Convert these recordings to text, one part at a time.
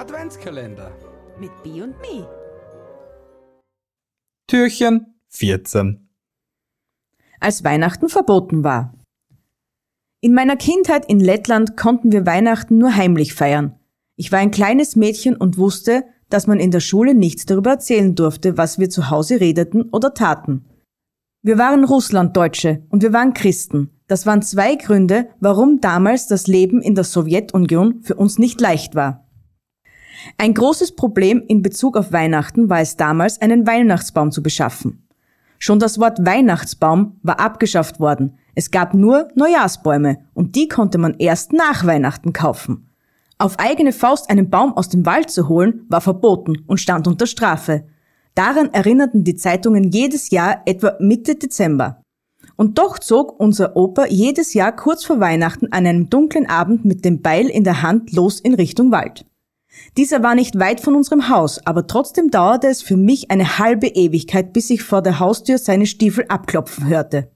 Adventskalender. Mit B und Me. Türchen 14. Als Weihnachten verboten war. In meiner Kindheit in Lettland konnten wir Weihnachten nur heimlich feiern. Ich war ein kleines Mädchen und wusste, dass man in der Schule nichts darüber erzählen durfte, was wir zu Hause redeten oder taten. Wir waren Russlanddeutsche und wir waren Christen. Das waren zwei Gründe, warum damals das Leben in der Sowjetunion für uns nicht leicht war. Ein großes Problem in Bezug auf Weihnachten war es damals, einen Weihnachtsbaum zu beschaffen. Schon das Wort Weihnachtsbaum war abgeschafft worden. Es gab nur Neujahrsbäume und die konnte man erst nach Weihnachten kaufen. Auf eigene Faust einen Baum aus dem Wald zu holen, war verboten und stand unter Strafe. Daran erinnerten die Zeitungen jedes Jahr etwa Mitte Dezember. Und doch zog unser Opa jedes Jahr kurz vor Weihnachten an einem dunklen Abend mit dem Beil in der Hand los in Richtung Wald. Dieser war nicht weit von unserem Haus, aber trotzdem dauerte es für mich eine halbe Ewigkeit, bis ich vor der Haustür seine Stiefel abklopfen hörte.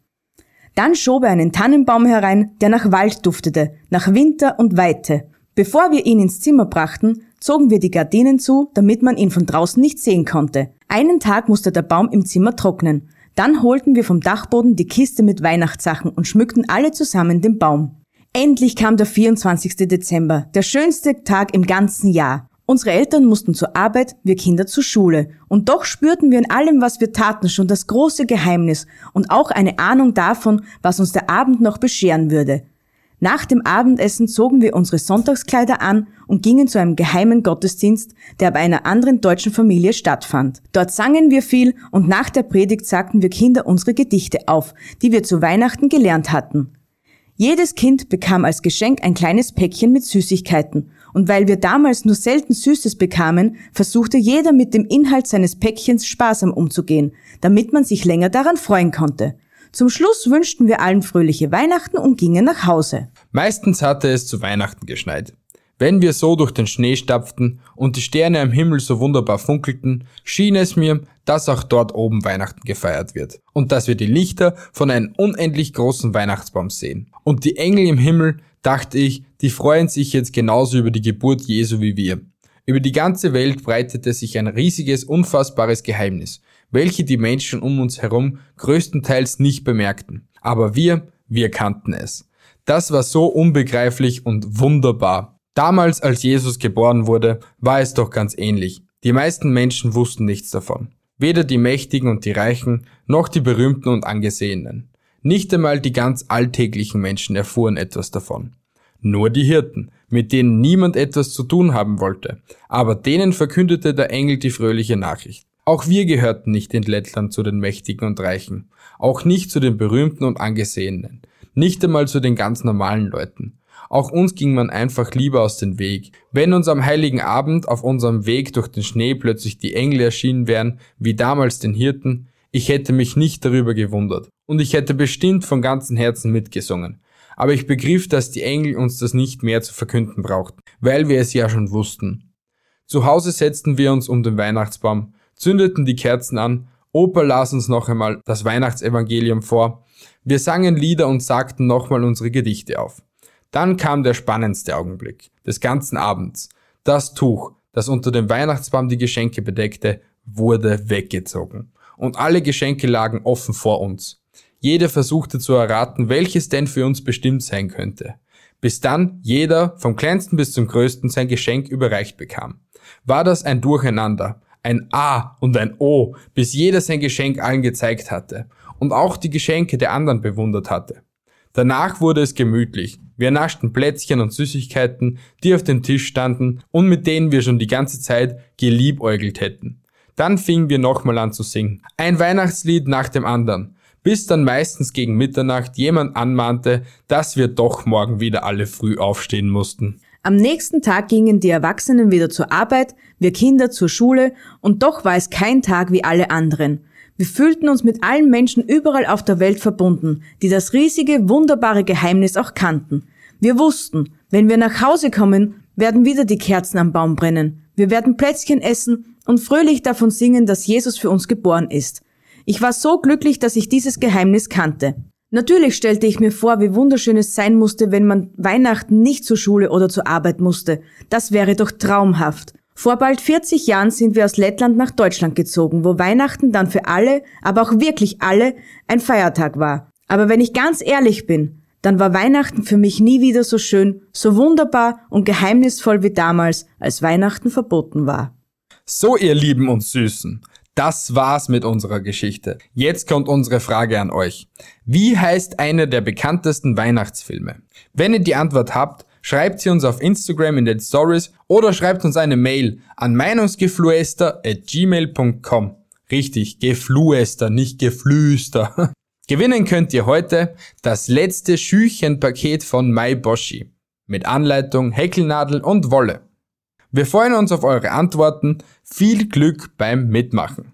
Dann schob er einen Tannenbaum herein, der nach Wald duftete, nach Winter und Weite. Bevor wir ihn ins Zimmer brachten, zogen wir die Gardinen zu, damit man ihn von draußen nicht sehen konnte. Einen Tag musste der Baum im Zimmer trocknen. Dann holten wir vom Dachboden die Kiste mit Weihnachtssachen und schmückten alle zusammen den Baum. Endlich kam der 24. Dezember, der schönste Tag im ganzen Jahr. Unsere Eltern mussten zur Arbeit, wir Kinder zur Schule. Und doch spürten wir in allem, was wir taten, schon das große Geheimnis und auch eine Ahnung davon, was uns der Abend noch bescheren würde. Nach dem Abendessen zogen wir unsere Sonntagskleider an und gingen zu einem geheimen Gottesdienst, der bei einer anderen deutschen Familie stattfand. Dort sangen wir viel und nach der Predigt sagten wir Kinder unsere Gedichte auf, die wir zu Weihnachten gelernt hatten. Jedes Kind bekam als Geschenk ein kleines Päckchen mit Süßigkeiten, und weil wir damals nur selten Süßes bekamen, versuchte jeder mit dem Inhalt seines Päckchens sparsam umzugehen, damit man sich länger daran freuen konnte. Zum Schluss wünschten wir allen fröhliche Weihnachten und gingen nach Hause. Meistens hatte es zu Weihnachten geschneit. Wenn wir so durch den Schnee stapften und die Sterne am Himmel so wunderbar funkelten, schien es mir, dass auch dort oben Weihnachten gefeiert wird und dass wir die Lichter von einem unendlich großen Weihnachtsbaum sehen. Und die Engel im Himmel, dachte ich, die freuen sich jetzt genauso über die Geburt Jesu wie wir. Über die ganze Welt breitete sich ein riesiges, unfassbares Geheimnis, welche die Menschen um uns herum größtenteils nicht bemerkten. Aber wir, wir kannten es. Das war so unbegreiflich und wunderbar. Damals, als Jesus geboren wurde, war es doch ganz ähnlich. Die meisten Menschen wussten nichts davon. Weder die Mächtigen und die Reichen, noch die Berühmten und Angesehenen. Nicht einmal die ganz alltäglichen Menschen erfuhren etwas davon. Nur die Hirten, mit denen niemand etwas zu tun haben wollte, aber denen verkündete der Engel die fröhliche Nachricht. Auch wir gehörten nicht in Lettland zu den Mächtigen und Reichen, auch nicht zu den Berühmten und Angesehenen, nicht einmal zu den ganz normalen Leuten. Auch uns ging man einfach lieber aus dem Weg. Wenn uns am heiligen Abend auf unserem Weg durch den Schnee plötzlich die Engel erschienen wären, wie damals den Hirten, ich hätte mich nicht darüber gewundert. Und ich hätte bestimmt von ganzem Herzen mitgesungen. Aber ich begriff, dass die Engel uns das nicht mehr zu verkünden brauchten, weil wir es ja schon wussten. Zu Hause setzten wir uns um den Weihnachtsbaum, zündeten die Kerzen an, Opa las uns noch einmal das Weihnachtsevangelium vor, wir sangen Lieder und sagten nochmal unsere Gedichte auf. Dann kam der spannendste Augenblick des ganzen Abends. Das Tuch, das unter dem Weihnachtsbaum die Geschenke bedeckte, wurde weggezogen. Und alle Geschenke lagen offen vor uns. Jeder versuchte zu erraten, welches denn für uns bestimmt sein könnte. Bis dann jeder, vom kleinsten bis zum größten, sein Geschenk überreicht bekam. War das ein Durcheinander, ein A und ein O, bis jeder sein Geschenk allen gezeigt hatte und auch die Geschenke der anderen bewundert hatte. Danach wurde es gemütlich. Wir naschten Plätzchen und Süßigkeiten, die auf dem Tisch standen und mit denen wir schon die ganze Zeit geliebäugelt hätten. Dann fingen wir nochmal an zu singen. Ein Weihnachtslied nach dem anderen. Bis dann meistens gegen Mitternacht jemand anmahnte, dass wir doch morgen wieder alle früh aufstehen mussten. Am nächsten Tag gingen die Erwachsenen wieder zur Arbeit, wir Kinder zur Schule und doch war es kein Tag wie alle anderen. Wir fühlten uns mit allen Menschen überall auf der Welt verbunden, die das riesige, wunderbare Geheimnis auch kannten. Wir wussten, wenn wir nach Hause kommen, werden wieder die Kerzen am Baum brennen. Wir werden Plätzchen essen und fröhlich davon singen, dass Jesus für uns geboren ist. Ich war so glücklich, dass ich dieses Geheimnis kannte. Natürlich stellte ich mir vor, wie wunderschön es sein musste, wenn man Weihnachten nicht zur Schule oder zur Arbeit musste. Das wäre doch traumhaft. Vor bald 40 Jahren sind wir aus Lettland nach Deutschland gezogen, wo Weihnachten dann für alle, aber auch wirklich alle, ein Feiertag war. Aber wenn ich ganz ehrlich bin, dann war Weihnachten für mich nie wieder so schön, so wunderbar und geheimnisvoll wie damals, als Weihnachten verboten war. So, ihr Lieben und Süßen. Das war's mit unserer Geschichte. Jetzt kommt unsere Frage an euch. Wie heißt einer der bekanntesten Weihnachtsfilme? Wenn ihr die Antwort habt, schreibt sie uns auf Instagram in den Stories oder schreibt uns eine Mail an meinungsgeflüster at gmail.com. Richtig, Geflüster, nicht Geflüster. Gewinnen könnt ihr heute das letzte Schüchenpaket von MyBoshi mit Anleitung, Häkelnadel und Wolle. Wir freuen uns auf eure Antworten. Viel Glück beim Mitmachen.